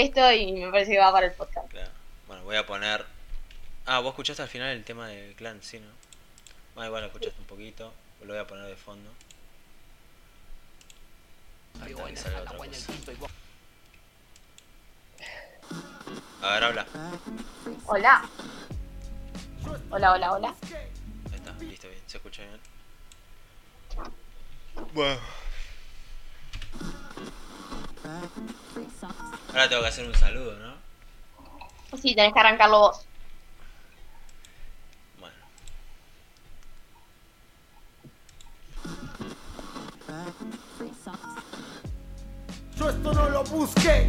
esto y me parece que va para el podcast. Claro. Bueno, voy a poner. Ah, vos escuchaste al final el tema de Clan, sí, ¿no? Bueno, igual lo escuchaste un poquito. Lo voy a poner de fondo. Ahí está, que salga otra cosa. A ver, habla. Hola. Hola, hola, hola. Ahí está, listo, bien. ¿Se escucha bien? Bueno. Ahora tengo que hacer un saludo, ¿no? Sí, tenés que arrancarlo vos. Bueno. Yo esto no lo busqué,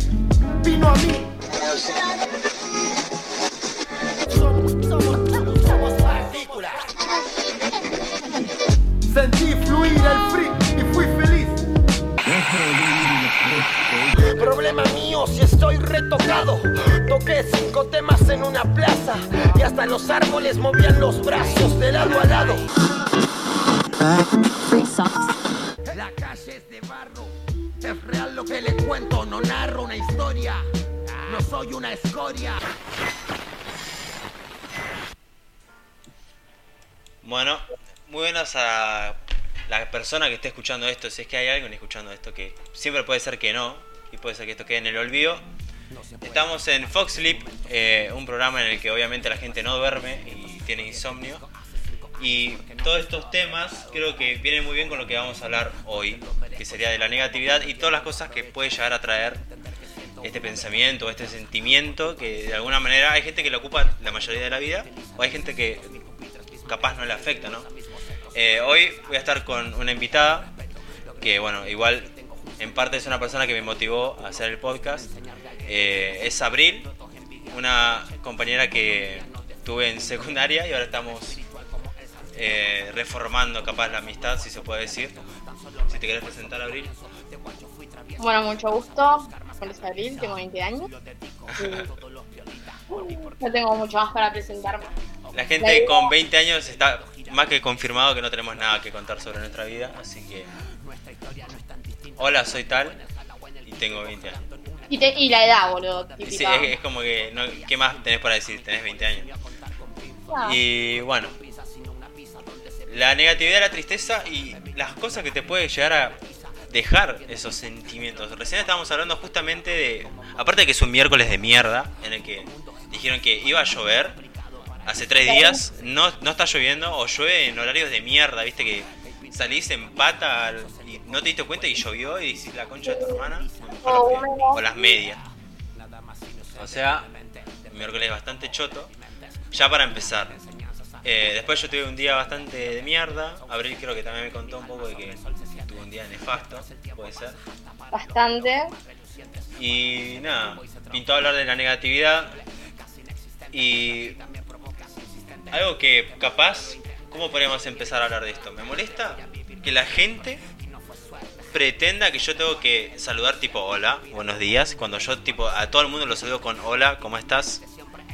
vino a mí. Somos, somos, somos partículas. Sentí fluir el estoy retocado. Toqué cinco temas en una plaza y hasta los árboles movían los brazos de lado a lado. La calle es de barro. Es real lo que le cuento, no narro una historia. No soy una escoria. Bueno, muy buenas a la persona que esté escuchando esto. Si es que hay alguien escuchando esto, que siempre puede ser que no, y puede ser que esto quede en el olvido. Estamos en Fox Sleep, eh, un programa en el que obviamente la gente no duerme y tiene insomnio. Y todos estos temas creo que vienen muy bien con lo que vamos a hablar hoy, que sería de la negatividad y todas las cosas que puede llegar a traer este pensamiento, este sentimiento, que de alguna manera hay gente que lo ocupa la mayoría de la vida, o hay gente que capaz no le afecta, ¿no? Eh, hoy voy a estar con una invitada, que bueno, igual en parte es una persona que me motivó a hacer el podcast. Eh, es Abril, una compañera que tuve en secundaria y ahora estamos eh, reformando capaz la amistad, si se puede decir. Si te querés presentar, Abril. Bueno, mucho gusto. Mi nombre es Abril, tengo 20 años. No tengo mucho más para presentarme. La gente con 20 años está más que confirmado que no tenemos nada que contar sobre nuestra vida, así que... Hola, soy tal y tengo 20 años. Y, te- y la edad, boludo. Sí, es, es como que... No, ¿Qué más tenés para decir? Tenés 20 años. Ah, Y bueno, la negatividad, la tristeza y las cosas que te puede llegar a dejar esos sentimientos. Recién estábamos hablando justamente de... Aparte de que es un miércoles de mierda, en el que dijeron que iba a llover, hace tres días no, no está lloviendo o llueve en horarios de mierda, viste que salís en pata al- y no te diste cuenta y llovió y decís la concha de tu hermana, o, lo que- o las medias. O sea, un miércoles bastante choto. Ya para empezar. Eh, después yo tuve un día bastante de mierda. Abril creo que también me contó un poco de que tuvo un día nefasto, puede ser. Bastante. Y nada, pintó hablar de la negatividad. Y algo que capaz, ¿cómo podríamos empezar a hablar de esto? Me molesta que la gente pretenda que yo tengo que saludar tipo hola, buenos días, cuando yo tipo a todo el mundo lo saludo con hola, ¿cómo estás?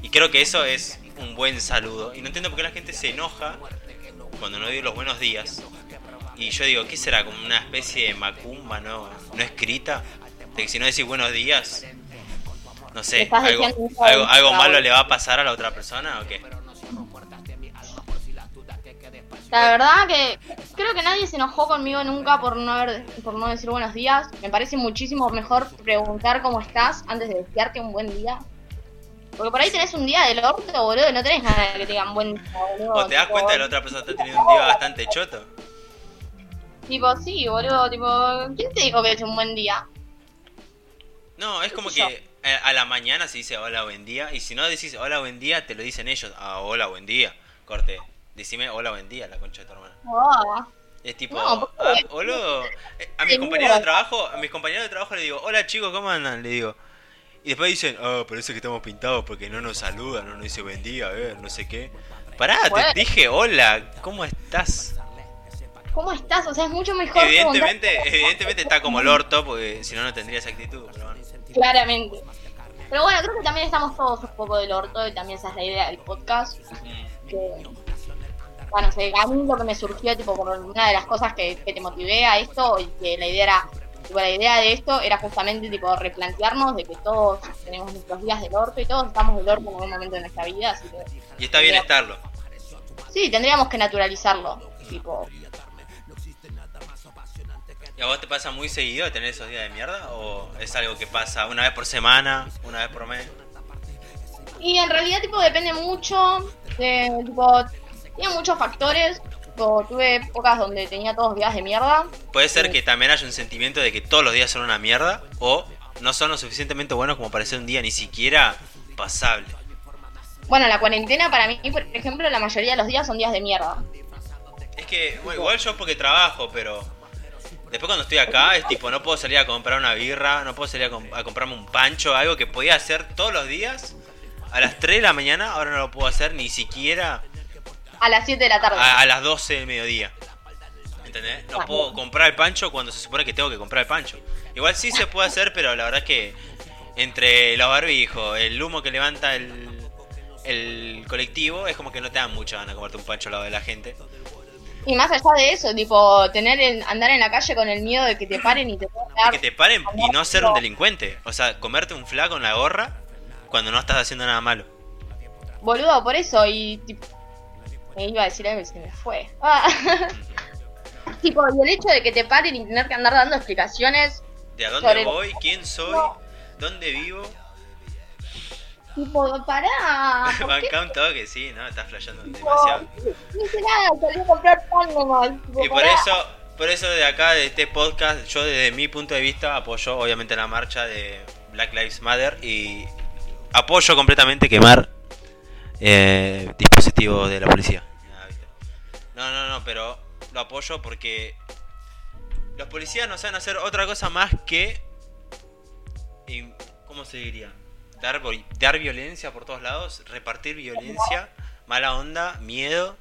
Y creo que eso es un buen saludo. Y no entiendo por qué la gente se enoja cuando no digo los buenos días. Y yo digo, ¿qué será? Como una especie de macumba no, no escrita. De que si no decís buenos días, no sé, algo, malo le va a pasar a la otra persona o qué. La verdad que creo que nadie se enojó conmigo nunca por no haber, por no decir buenos días. Me parece muchísimo mejor preguntar cómo estás antes de desearte un buen día. Porque por ahí tenés un día del orto, boludo, y no tenés ganas de que te digan buen día, boludo. O te das Tipo, cuenta que la otra persona está teniendo un día bastante choto. Tipo, sí, boludo, tipo, ¿quién te dijo que es un buen día? No, es como yo? que eh, a la mañana se dice hola, buen día. Y si no decís hola, buen día, te lo dicen ellos. Ah, hola, buen día. Corte. Decime hola, buen día, la concha de tu hermana. Oh, Es tipo, No, ¿por ah, boludo. eh, A mis compañeros de trabajo, a mis compañeros de trabajo le digo, hola chicos, ¿cómo andan? Le digo. Y después dicen, ah, parece que estamos pintados porque no nos saludan, no nos dice buen día, a ver, no sé qué. Pará, Bueno. te dije hola, ¿cómo estás? ¿Cómo estás? O sea, es mucho mejor Evidentemente, preguntar- evidentemente está como el orto, porque si no, no tendría esa actitud. Pero bueno. Claramente. Pero bueno, creo que también estamos todos un poco del orto y también esa es la idea del podcast. Mm. Que, bueno, sé, a mí lo que me surgió, tipo, por una de las cosas que, que te motivé a esto y que la idea era Tipo, la idea de esto era justamente tipo replantearnos de que todos tenemos nuestros días del orto y todos estamos del orto en algún momento de nuestra vida, así que Y está bien estarlo. sí, tendríamos que naturalizarlo. Tipo, ¿Y a vos te pasa muy seguido de tener esos días de mierda? ¿O es algo que pasa una vez por semana, una vez por mes? Y en realidad, tipo, depende mucho de, tipo, tiene muchos factores. Tipo, tuve épocas donde tenía todos días de mierda. Puede ser Sí. que también haya un sentimiento de que todos los días son una mierda o no son lo suficientemente buenos como para ser un día ni siquiera pasable. Bueno, la cuarentena para mí, por ejemplo, la mayoría de los días son días de mierda. Es que, bueno, igual yo porque trabajo, pero después cuando estoy acá es tipo, no puedo salir a comprar una birra, no puedo salir a, a comprarme un pancho, algo que podía hacer todos los días a las 3 de la mañana, ahora no lo puedo hacer ni siquiera A las 7 de la tarde. a, a las 12 del mediodía. ¿Entendés? No puedo comprar el pancho cuando se supone que tengo que comprar el pancho. Igual sí se puede hacer, pero la verdad es que entre los barbijos, el humo que levanta el, el colectivo, es como que no te dan mucha ganas de comerte un pancho al lado de la gente. Y más allá de eso, tipo, tener en- andar en la calle con el miedo de que te paren y te dar. Que te paren y no ser un delincuente. O sea, comerte un flaco en la gorra cuando no estás haciendo nada malo. Boludo, por eso, y tipo. Me iba a decir algo y se me fue. Ah. tipo, y el hecho de que te paren y tener que andar dando explicaciones. ¿De a dónde Sobre- voy? ¿Quién soy? ¿Dónde vivo? Tipo, pará. ¿por qué Banca un toque, sí, no, estás flasheando demasiado. No hice nada, salí a comprar pan nomás. Tipo, Y por pará. eso, por eso de acá, de este podcast, yo desde mi punto de vista apoyo obviamente la marcha de Black Lives Matter y apoyo completamente quemar eh, dispositivos de la policía. Ah. No, no, no, pero lo apoyo porque los policías no saben hacer otra cosa más que... ¿Cómo se diría? Dar, dar violencia por todos lados, repartir violencia, mala onda, miedo.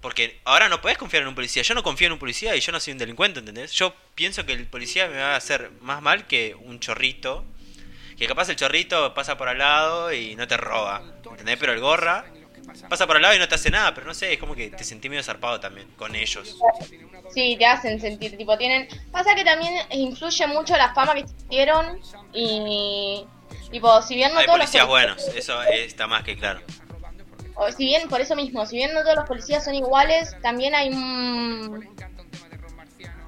Porque ahora no puedes confiar en un policía. Yo no confío en un policía y yo no soy un delincuente, ¿entendés? Yo pienso que el policía me va a hacer más mal que un chorrito. Que capaz el chorrito pasa por al lado y no te roba, ¿entendés? Pero el gorra pasa por al lado y no te hace nada. Pero no sé, es como que te sentí medio zarpado también con ellos. Sí, te hacen sentir, tipo, tienen... Pasa que también influye mucho la fama que tuvieron y... Tipo, si bien no Hay todos los policías policías- buenos, eso está más que claro. o si bien, por eso mismo, si bien no todos los policías son iguales, también hay un-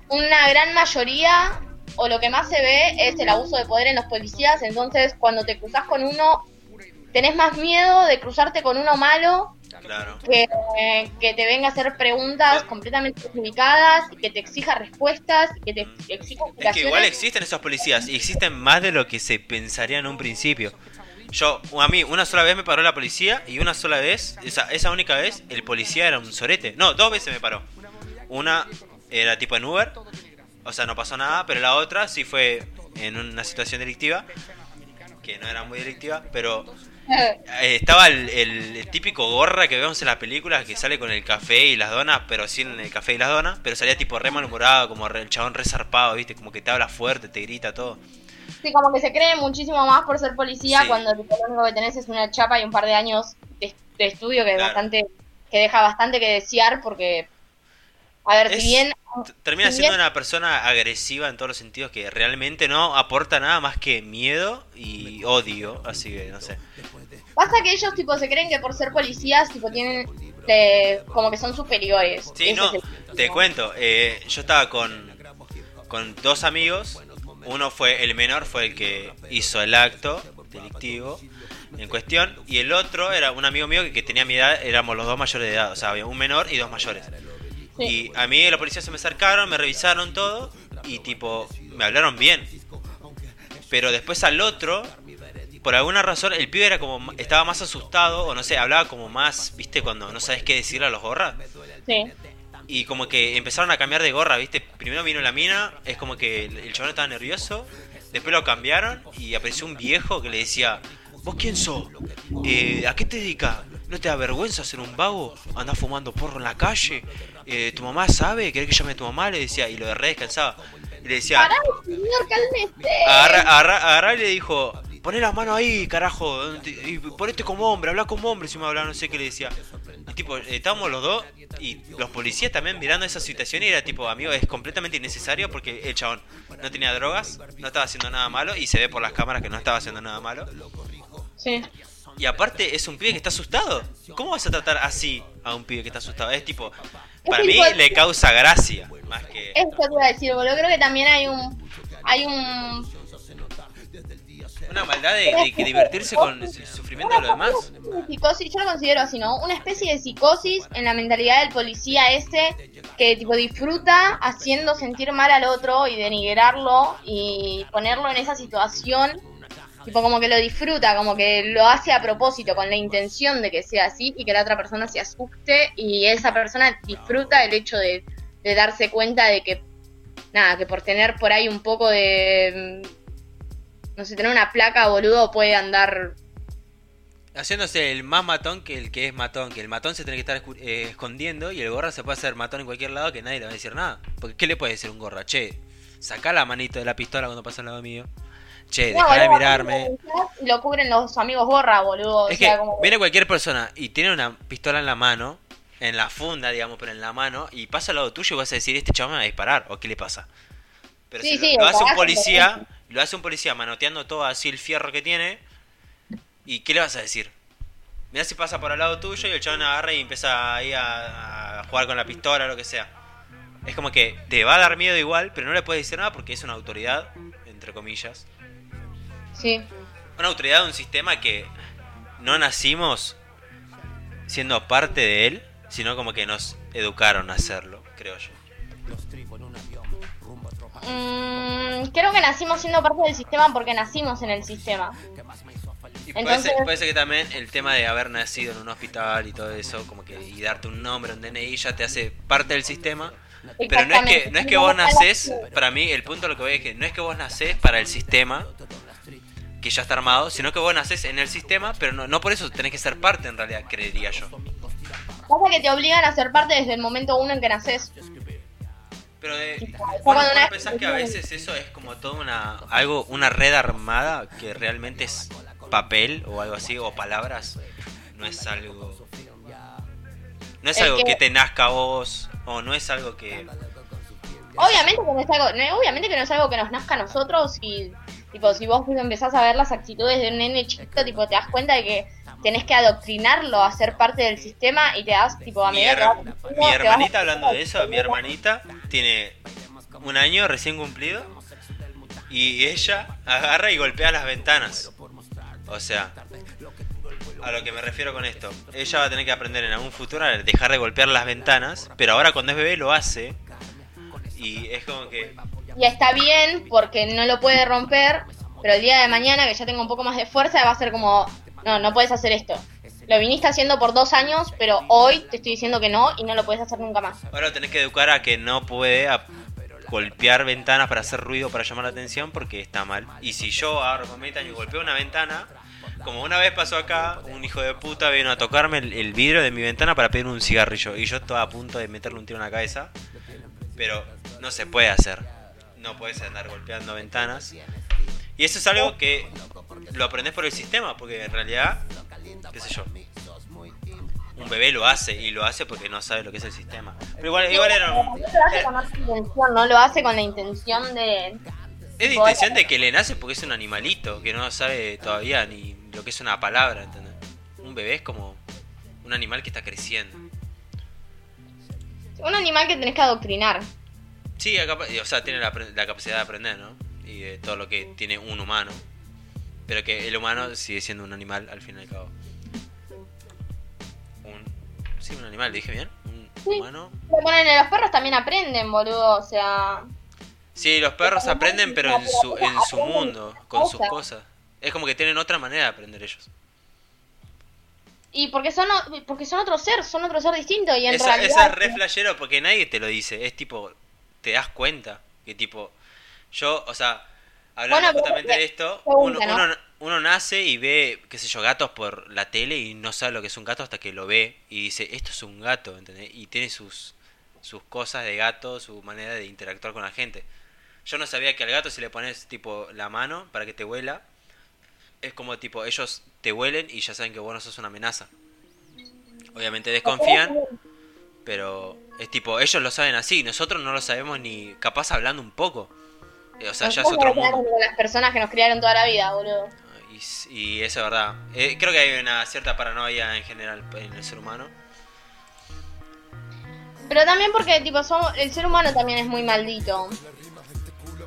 una gran mayoría, o lo que más se ve es el abuso de poder en los policías, entonces cuando te cruzas con uno, tenés más miedo de cruzarte con uno malo Claro. que, eh, que te venga a hacer preguntas completamente justificadas y que te exija respuestas y que te exija Es que explicaciones. igual existen esos policías y existen más de lo que se pensaría en un principio. Yo, a mí, una sola vez me paró la policía y una sola vez, esa, esa única vez, el policía era un sorete. No, dos veces me paró. Una era tipo en Uber, o sea, no pasó nada, pero la otra sí fue en una situación delictiva, que no era muy delictiva, pero eh, estaba el, el- el típico gorra que vemos en las películas que sale con el café y las donas, pero sin el café y las donas, pero salía tipo re malhumorado, como re- el chabón re zarpado, ¿viste? Como que te habla fuerte, te grita todo. Sí, como que se cree muchísimo más por ser policía Sí. cuando lo único que tenés es una chapa y un par de años de, de estudio que es bastante que deja bastante que desear porque a ver, Es- si bien Termina si siendo una persona agresiva en todos los sentidos que realmente no aporta nada más que miedo y odio, así que no sé. pasa que ellos tipo se creen que por ser policías tipo tienen eh, como que son superiores. Sí, Ese no, el- te cuento, eh, yo estaba con, con dos amigos, uno fue el menor, fue el que hizo el acto delictivo en cuestión, y el otro era un amigo mío que, que tenía mi edad, éramos los dos mayores de edad, o sea, había un menor y dos mayores. Sí. Y a mí los policías se me acercaron, me revisaron todo, y tipo, me hablaron bien. Pero después al otro, por alguna razón, el pibe era como, estaba más asustado, o no sé, hablaba como más, viste, cuando no sabes qué decirle a los gorras. Sí. Y como que empezaron a cambiar de gorra, ¿viste? Primero vino la mina, es como que el el chabón estaba nervioso. Después lo cambiaron y apareció un viejo que le decía: ¿Vos quién sos? Eh, ¿A qué te dedicas? ¿No te da vergüenza ser un vago? ¿Andás fumando porro en la calle? Eh, ¿Tu mamá sabe? ¿Querés que llame a tu mamá? Le decía, y lo de re descansaba. Y le decía: Pará, señor, cálmese. agarra, agarra, agarra y le dijo, poné la mano ahí, carajo, y ponete como hombre, habla como hombre, si me hablaba, no sé qué le decía. Y tipo, estábamos los dos y los policías también mirando esa situación y era tipo, amigo, es completamente innecesario porque el chabón no tenía drogas, no estaba haciendo nada malo y se ve por las cámaras que no estaba haciendo nada malo. Sí. Y aparte es un pibe que está asustado. ¿Cómo vas a tratar así a un pibe que está asustado? Es tipo, para mí le causa gracia, más que... Eso te iba a decir, boludo. Creo que también hay un. Hay un. Una maldad de, de que divertirse con el sufrimiento de los demás. Psicosis, yo lo considero así, ¿no? Una especie de psicosis en la mentalidad del policía ese que tipo disfruta haciendo sentir mal al otro y denigrarlo y ponerlo en esa situación. Tipo como que lo disfruta, como que lo hace a propósito, con la intención de que sea así y que la otra persona se asuste y esa persona disfruta el hecho de, de darse cuenta de que, nada, que por tener por ahí un poco de, mm, no sé, tener una placa, boludo, puede andar Haciéndose el más matón que el que es matón. Que el matón se tiene que estar eh, escondiendo y el gorra se puede hacer matón en cualquier lado que nadie le va a decir nada. Porque ¿qué le puede decir un gorra? Che, saca la manito de la pistola cuando pasa al lado mío. Che, No, deja de mirarme. Y lo cubren los amigos gorra, boludo. o Es sea, que como- viene cualquier persona y tiene una pistola en la mano, en la funda, digamos, pero en la mano, y pasa al lado tuyo y vas a decir, este chaval me va a disparar, o qué le pasa. Pero Sí, si sí, lo, hace un policía, lo hace un policía manoteando todo así el fierro que tiene, ¿y qué le vas a decir? Mirá si pasa por al lado tuyo y el chabón agarra y empieza ahí a, a jugar con la pistola o lo que sea. Es como que te va a dar miedo igual, pero no le puedes decir nada porque es una autoridad, entre comillas. Sí. Una autoridad de un sistema que no nacimos siendo parte de él, sino como que nos educaron a hacerlo, creo yo. Mm, creo que nacimos siendo parte del sistema porque nacimos en el sistema. Y puede, Entonces- ser, puede ser que también el tema de haber nacido en un hospital y todo eso, como que y darte un nombre, un DNI, ya te hace parte del sistema. Pero no es que, no es que vos nacés, para mí el punto de lo que voy es que no es que vos nacés para el sistema, que ya está armado, sino que vos nacés en el sistema, pero no, no por eso tenés que ser parte en realidad, creería yo. Pasa que te obligan a ser parte desde el momento uno en que naces. Pero de, Tipo, ¿vos no- cuando vos no una- pensás que a veces eso es como toda una algo una red armada que realmente es papel o algo así o palabras? No es algo no es algo que- que te nazca a vos o no es algo que Obviamente que no es algo, obviamente que no es algo que nos nazca a nosotros y tipo si vos empezás a ver las actitudes de un nene chiquito, tipo te das cuenta de que tenés que adoctrinarlo a ser parte del sistema y te das tipo a mi, que mi hermanita hablando de eso, mi hermanita tiene un año recién cumplido y ella agarra y golpea las ventanas. O sea, a lo que me refiero con esto, ella va a tener que aprender en algún futuro a dejar de golpear las ventanas, pero ahora cuando es bebé lo hace y es como que Y está bien porque no lo puede romper, pero el día de mañana que ya tenga un poco más de fuerza va a ser como, no, no puedes hacer esto. Lo viniste haciendo por dos años, pero hoy te estoy diciendo que no y no lo puedes hacer nunca más. ahora tenés que educar a que no puede a- golpear ventanas para hacer ruido para llamar la atención porque está mal. Y si yo ahora con 20 años golpeo una ventana, como una vez pasó acá, un hijo de puta vino a tocarme el, el vidrio de mi ventana para pedir un cigarrillo y yo estaba a punto de meterle un tiro en la cabeza, pero no se puede hacer. No puedes andar golpeando ventanas. Y eso es algo que lo aprendes por el sistema, porque en realidad, qué sé yo, un bebé lo hace y lo hace porque no sabe lo que es el sistema. Pero igual, igual era un- No lo hace con otra intención, no lo hace con la intención de... Es de intención de que le nace porque es un animalito que no sabe todavía ni lo que es una palabra, ¿entendés? Un bebé es como un animal que está creciendo. Un animal que tenés que adoctrinar. Sí, o sea, tiene la, capacidad de aprender, ¿no? Y de todo lo que tiene un humano. Pero que el humano sigue siendo un animal al fin y al cabo. Un, sí, un animal, ¿dije bien? Un Sí. humano. Pero ponele, los perros también aprenden, boludo, o sea... Sí, los perros aprenden, pero en su, en su mundo, con sus cosas. Es como que tienen otra manera de aprender ellos. Y porque son, porque son otro ser, son otro ser distinto y en Esa, realidad... esa es re flashero porque nadie te lo dice. Es tipo, te das cuenta que tipo, yo, o sea, hablando Bueno, justamente de esto, uno, uno, uno nace y ve, qué sé yo, gatos por la tele y no sabe lo que es un gato hasta que lo ve y dice, esto es un gato, ¿entendés? Y tiene sus, sus cosas de gato, su manera de interactuar con la gente. Yo no sabía que al gato si le pones tipo la mano para que te huela, es como tipo, ellos te huelen y ya saben que vos no sos una amenaza. Obviamente desconfían, pero es tipo, ellos lo saben así, nosotros no lo sabemos ni capaz hablando un poco. Eh, O sea, ya es otro mundo. Las personas que nos criaron toda la vida, boludo. Y, y eso es verdad. Eh, creo que hay una cierta paranoia en general en el ser humano. Pero también porque, tipo, somos, el ser humano también es muy maldito.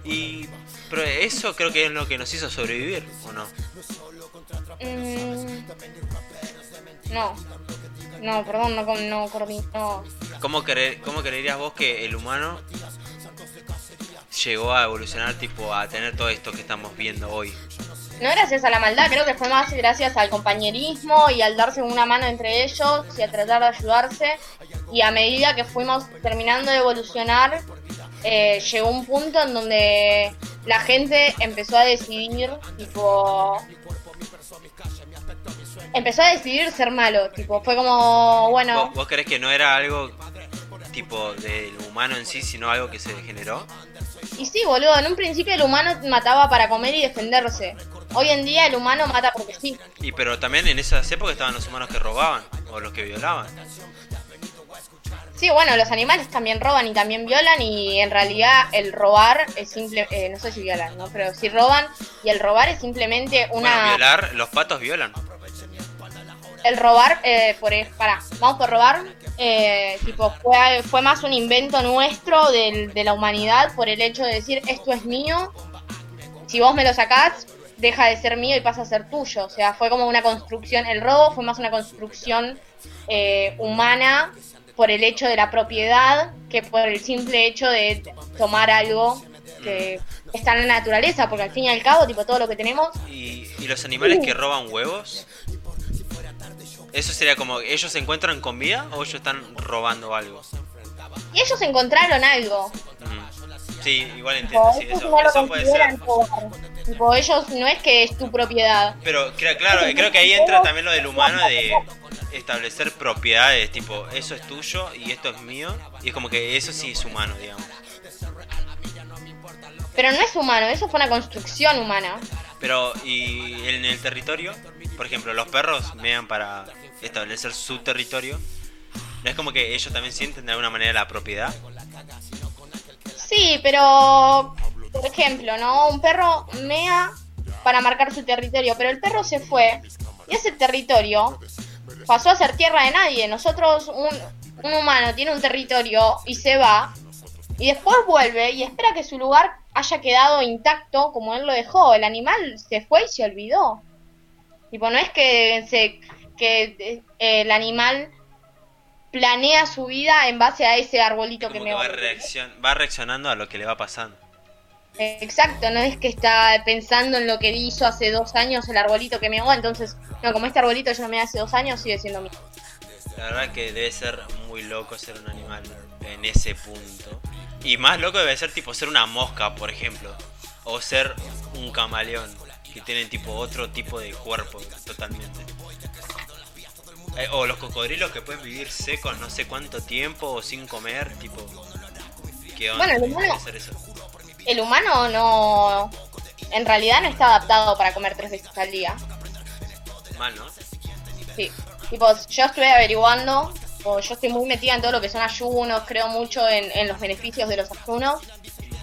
Y pero eso creo que es lo que nos hizo sobrevivir, ¿o no? Mm, no. No, perdón, no, no, no. ¿Cómo, creer, ¿Cómo creerías vos que el humano llegó a evolucionar tipo a tener todo esto que estamos viendo hoy? No gracias a la maldad, creo que fue más gracias al compañerismo y al darse una mano entre ellos y a tratar de ayudarse. Y a medida que fuimos terminando de evolucionar, eh, llegó un punto en donde la gente empezó a decidir, tipo. Empezó a decidir ser malo, tipo, fue como, bueno, ¿Vos, vos crees que no era algo tipo del humano en sí, sino algo que se generó? y sí, boludo, en un principio el humano mataba para comer y defenderse. Hoy en día el humano mata porque sí. Y pero también en esas épocas estaban los humanos que robaban o los que violaban. Sí, bueno, los animales también roban y también violan y en realidad el robar es simple, eh, no sé si violan, ¿no? Pero sí roban y el robar es simplemente una... Bueno, violar, los patos violan. El robar, eh, por, para, vamos por robar, eh, tipo, fue, fue más un invento nuestro del- de la humanidad por el hecho de decir esto es mío, si vos me lo sacás, deja de ser mío y pasa a ser tuyo. O sea, fue como una construcción, el robo fue más una construcción eh, humana por el hecho de la propiedad que por el simple hecho de tomar algo que está en la naturaleza, porque al fin y al cabo, tipo, todo lo que tenemos ¿Y, y los animales que roban huevos? ¿Eso sería como ellos se encuentran con vida o ellos están robando algo? Y ellos encontraron algo. Mm. Sí, igual entiendo, sí, eso, no eso puede ser. Tipo, ellos no es que es tu propiedad. Pero claro, creo que ahí entra también lo del humano de establecer propiedades, tipo, eso es tuyo y esto es mío. Y es como que eso sí es humano, digamos. Pero no es humano, eso fue una construcción humana. Pero, y en el territorio, por ejemplo, los perros mean para establecer su territorio. ¿No es como que ellos también sienten de alguna manera la propiedad? Sí, pero, por ejemplo, ¿no? Un perro mea para marcar su territorio, pero el perro se fue y ese territorio pasó a ser tierra de nadie. Nosotros, un, humano tiene un territorio y se va y después vuelve y espera que su lugar haya quedado intacto como él lo dejó. El animal se fue y se olvidó. Tipo, no es que, se, que eh, el animal planea su vida en base a ese arbolito que me que va, reaccion- va reaccionando a lo que le va pasando. Exacto, no es que está pensando en lo que hizo hace dos años el arbolito que me entonces, no, como este arbolito yo no me hace dos años, sigue siendo mío. La verdad que debe ser muy loco ser un animal en ese punto. Y más loco debe ser tipo ser una mosca, por ejemplo. O ser un camaleón, que tienen tipo otro tipo de cuerpo totalmente. Eh, o los cocodrilos que pueden vivir secos no sé cuánto tiempo o sin comer, tipo... ¿Qué onda? Bueno, el humano- eso. El humano no, en realidad no está adaptado para comer tres veces al día. Mal, ¿no? Sí, tipo, yo estuve averiguando, o yo estoy muy metida en todo lo que son ayunos, creo mucho en, en los beneficios de los ayunos.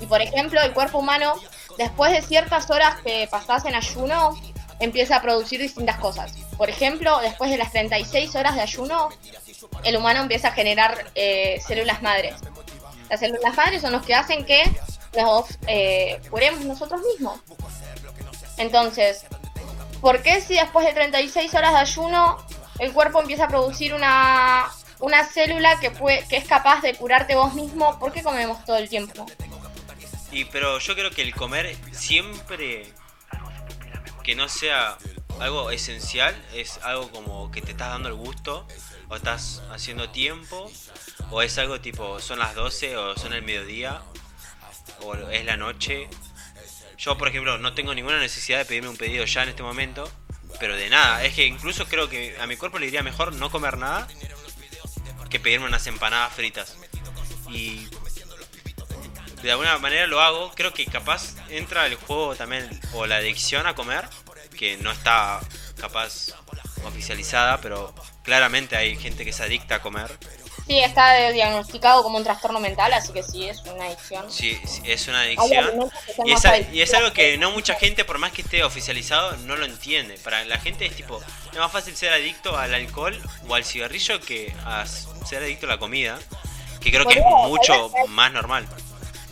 Y por ejemplo, el cuerpo humano, después de ciertas horas que pasás en ayuno, empieza a producir distintas cosas. Por ejemplo, después de las 36 horas de ayuno, el humano empieza a generar eh, células madres. Las células madres son los que hacen que nos eh, curemos nosotros mismos. Entonces, ¿por qué si después de 36 horas de ayuno el cuerpo empieza a producir una, una célula que, que es capaz de curarte vos mismo? ¿Por qué comemos todo el tiempo? Y pero yo creo que el comer siempre que no sea algo esencial, es algo como que te estás dando el gusto, o estás haciendo tiempo, o es algo tipo son las 12 o son el mediodía, o es la noche. Yo, por ejemplo, no tengo ninguna necesidad de pedirme un pedido ya en este momento, pero de nada. Es que incluso creo que a mi cuerpo le iría mejor no comer nada que pedirme unas empanadas fritas. Y de alguna manera lo hago, creo que capaz entra el juego también, o la adicción a comer, que no está capaz oficializada, pero claramente hay gente que se adicta a comer. Sí, está diagnosticado como un trastorno mental, así que sí, es una adicción. Sí, es una adicción. Y es, a- y adictivos es algo que no mucha gente, por más que esté oficializado, no lo entiende. Para la gente es tipo, es más fácil ser adicto al alcohol o al cigarrillo que a ser adicto a la comida, que creo que es mucho ¿sabías que hay- más normal.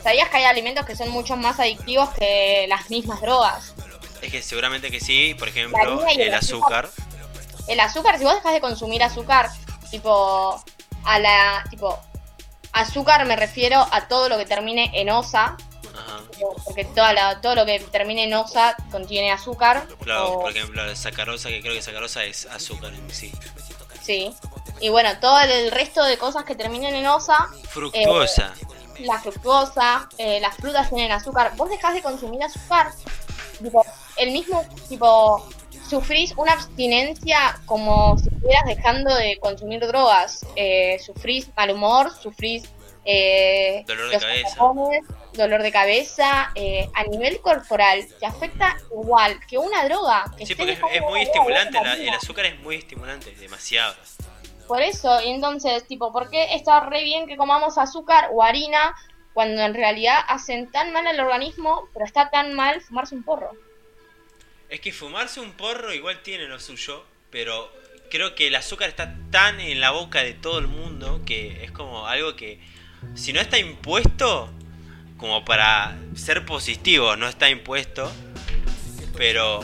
¿Sabías que hay alimentos que son mucho más adictivos que las mismas drogas? Es que seguramente que sí, por ejemplo, el el azúcar. El azúcar, si vos dejas de consumir azúcar, tipo, a la, tipo, azúcar me refiero a todo lo que termine en osa, Ajá. porque toda la, todo lo que termine en osa contiene azúcar. Claro, o- por ejemplo, la sacarosa, que creo que sacarosa es azúcar en sí. Sí. Y bueno, todo el resto de cosas que terminen en osa, Fructuosa. La fructuosa, eh, las frutas tienen azúcar. Vos dejás de consumir azúcar, tipo, el mismo, tipo, sufrís una abstinencia como si estuvieras dejando de consumir drogas. Eh, sufrís mal humor, sufrís eh, Dolor de cabeza. dolor de cabeza. eh, a nivel corporal, te afecta igual que una droga. que Sí, porque es, es muy estimulante, la- el azúcar es muy estimulante, demasiado. Por eso, y entonces, tipo, ¿por qué está re bien que comamos azúcar o harina cuando en realidad hacen tan mal al organismo, pero está tan mal fumarse un porro? Es que fumarse un porro igual tiene lo suyo, pero creo que el azúcar está tan en la boca de todo el mundo que es como algo que si no está impuesto, como para ser positivo, no está impuesto, pero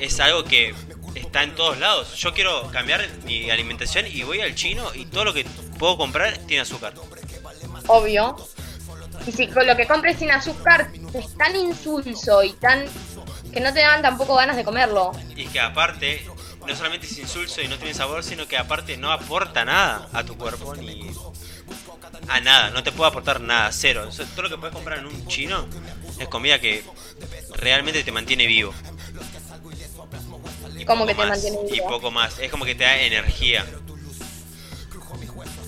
es algo que está en todos lados. Yo quiero cambiar mi alimentación y voy al chino y todo lo que puedo comprar tiene azúcar. Obvio. Y si con lo que compres sin azúcar es tan insulso y tan... que no te dan tampoco ganas de comerlo. Y que aparte, no solamente es insulso y no tiene sabor, sino que aparte no aporta nada a tu cuerpo ni a nada, no te puede aportar nada, cero. Todo lo que puedes comprar en un chino es comida que realmente te mantiene vivo. Y ¿Cómo poco que te más, mantiene Y poco más, es como que te da energía.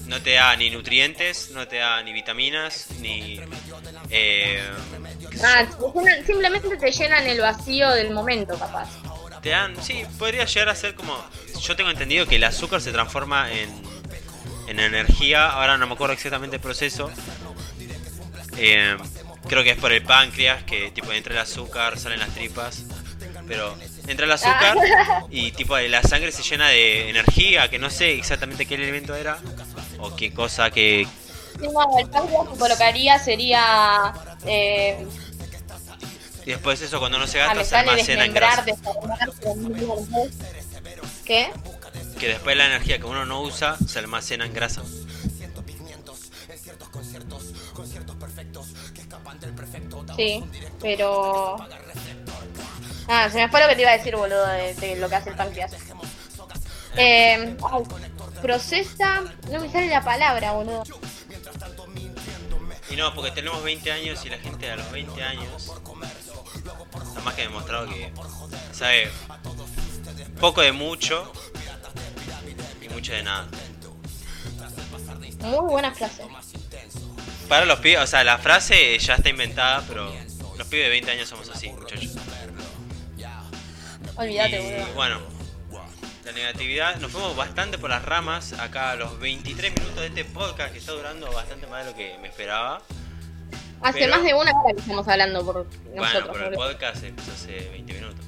No te da ni nutrientes, no te da ni vitaminas, ni... Eh, Ah, simplemente te llenan el vacío del momento, capaz. Te dan, sí, podría llegar a ser como. Yo tengo entendido que el azúcar se transforma en, en energía. Ahora no me acuerdo exactamente el proceso. Eh, creo que es por el páncreas, que tipo entra el azúcar, salen las tripas. Pero entra el azúcar y tipo la sangre se llena de energía, que no sé exactamente qué elemento era. O qué cosa que. No, el páncreas que haría sería... Eh, Y después eso cuando no se gasta se almacena en grasa. ¿Qué? Que después la energía que uno no usa se almacena en grasa. Sí, pero... Ah, se me fue lo que te iba a decir, boludo, de, de lo que hace el páncreas. Eh, procesa... No me sale la palabra, boludo. Y no, porque tenemos 20 años y la gente a los 20 años está más que demostrado que sabe poco de mucho y mucho de nada. Muy buena frase. Para los pibes, o sea, la frase ya está inventada, pero los pibes de 20 años somos así, muchachos. Olvídate, boludo. bueno, la negatividad, nos fuimos bastante por las ramas acá a los 23 minutos de este podcast que está durando bastante más de lo que me esperaba. Hace pero- más de una hora que estamos hablando por Bueno, nosotros. pero el podcast empezó hace 20 minutos.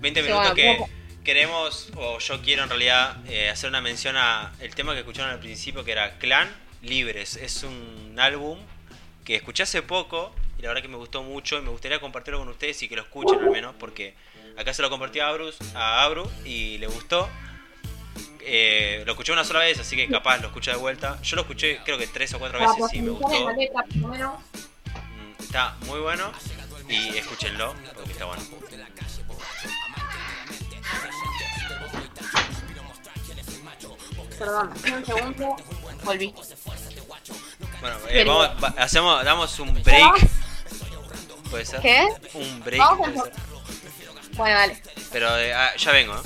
20 Sí, minutos bueno, que queremos, o yo quiero en realidad, eh, hacer una mención a el tema que escucharon al principio, que era Clan Libres. Es un álbum que escuché hace poco y la verdad que me gustó mucho y me gustaría compartirlo con ustedes y que lo escuchen al menos, porque acá se lo compartí a, Abrus, a Abru y le gustó. Eh, lo escuché una sola vez, así que capaz lo escuché de vuelta. Yo lo escuché creo que tres o cuatro Ah, veces y me gustó. Mm, Está muy bueno y escúchenlo porque está bueno. Perdón, un segundo. Volví. Bueno, eh, vamos, va- hacemos, damos un break. ¿Puede ser? ¿Qué? Un break, Vamos a. Bueno, dale. Pero eh, ah, ya vengo, ¿eh?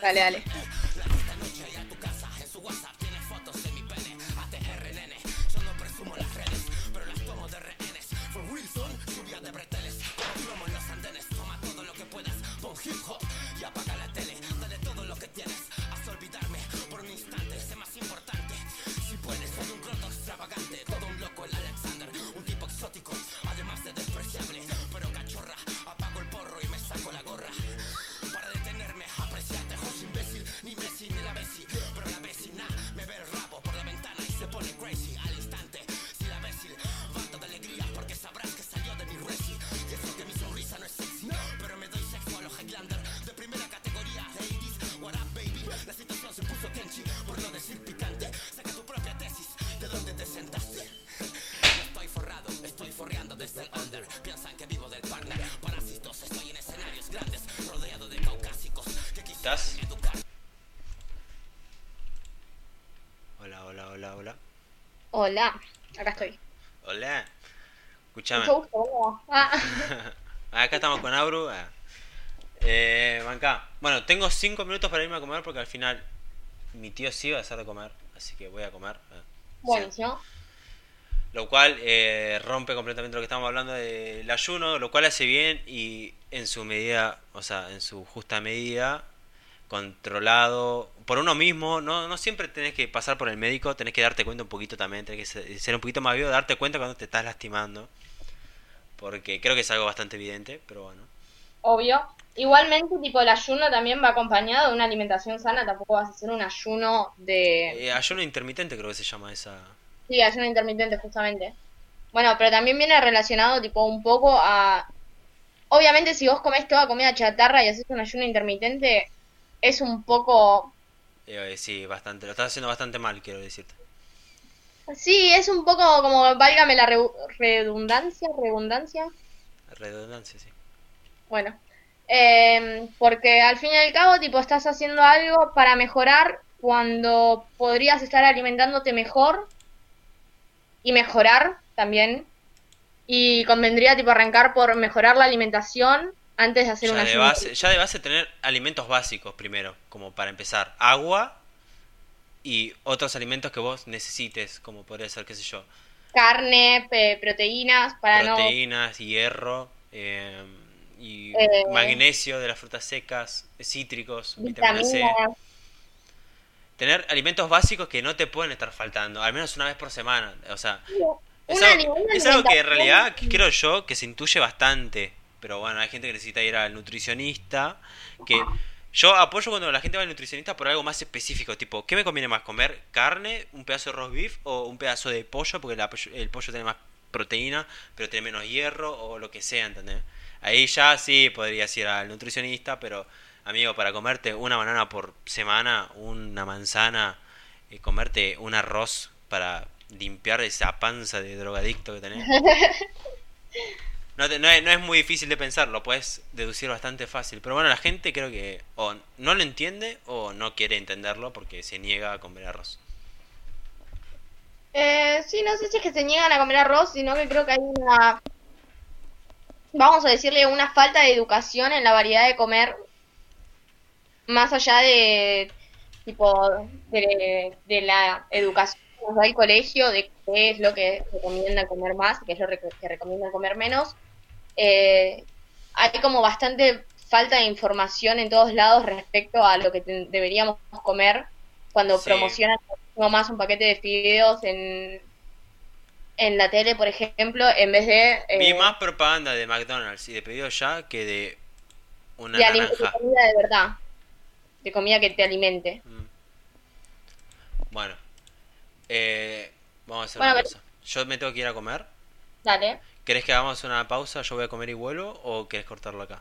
Dale, dale. hip hop Hola, acá estoy. Hola. Hola. Ah, Acá estamos con Auru. ah. Eh, Banca. Bueno, tengo 5 minutos para irme a comer porque al final mi tío sí va a hacer de comer. Así que voy a comer. ah. buenísimo. Lo cual eh, rompe completamente lo que estamos hablando del ayuno, lo cual hace bien y en su medida, o sea, en su justa medida, controlado por uno mismo. No, no siempre tenés que pasar por el médico, tenés que darte cuenta un poquito también, tenés que ser- un poquito más vivo, darte cuenta cuando te estás lastimando. Porque creo que es algo bastante evidente, pero bueno. Obvio. Igualmente, tipo, el ayuno también va acompañado de una alimentación sana. Tampoco vas a hacer un ayuno de. Eh, ayuno intermitente creo que se llama esa... Sí, ayuno intermitente, justamente. Bueno, pero también viene relacionado, tipo, un poco a. Obviamente, si vos comés toda comida chatarra y haces un ayuno intermitente, es un poco. eh, sí, bastante, lo estás haciendo bastante mal, quiero decirte. Sí, es un poco como, válgame la re- redundancia, redundancia. Redundancia, sí. Bueno, em, porque al fin y al cabo, tipo, estás haciendo algo para mejorar cuando podrías estar alimentándote mejor y mejorar también. Y convendría, tipo, arrancar por mejorar la alimentación antes de hacer Ya una de, base, ya de base tener alimentos básicos primero, como para empezar. Agua y otros alimentos que vos necesites, como podría ser, qué sé yo, carne, proteínas, para no... proteínas, hierro, eh, y Eh. magnesio de las frutas secas, cítricos, vitamina C. Vitaminas. Tener alimentos básicos que no te pueden estar faltando, al menos una vez por semana. O sea, es algo, es algo que en realidad creo yo que se intuye bastante. Pero bueno, hay gente que necesita ir al nutricionista. Que yo apoyo cuando la gente va al nutricionista por algo más específico. Tipo, ¿qué me conviene más? ¿Comer carne, un pedazo de roast beef o un pedazo de pollo? Porque el pollo tiene más proteína, pero tiene menos hierro o lo que sea, ¿entendés? Ahí ya sí podrías ir al nutricionista, pero amigo, para comerte una banana por semana, una manzana, y comerte un arroz para limpiar esa panza de drogadicto que tenés. No, te- no es, muy difícil de pensar, lo puedes deducir bastante fácil. Pero bueno, la gente creo que o no lo entiende o no quiere entenderlo porque se niega a comer arroz. Eh, sí, no sé si es que se niegan a comer arroz, sino que creo que hay una, vamos a decirle, una falta de educación en la variedad de comer, más allá de, tipo, de, de la educación que nos da el colegio, de qué es lo que recomiendan comer más, qué es lo que recomiendan comer menos. Eh, hay como bastante falta de información en todos lados respecto a lo que deberíamos comer cuando Sí. promocionan más un paquete de fideos en, en la tele, por ejemplo, en vez de, eh, Vi más propaganda de McDonald's y de pedido ya que de una de, comida de verdad, de comida que te alimente. Mm. Bueno, eh, vamos a hacer Bueno, una pero- cosa. Yo me tengo que ir a comer. Dale. ¿Querés que hagamos una pausa? Yo voy a comer y vuelvo o querés cortarlo acá?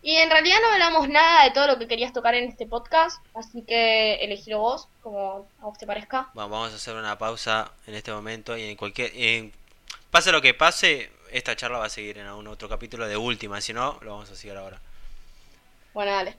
Y en realidad no hablamos nada de todo lo que querías tocar en este podcast, así que elegilo vos, como a vos te parezca. Bueno, vamos a hacer una pausa en este momento y en cualquier... en- pase lo que pase, esta charla va a seguir en algún otro capítulo de última, si no, lo vamos a seguir ahora. Bueno, dale.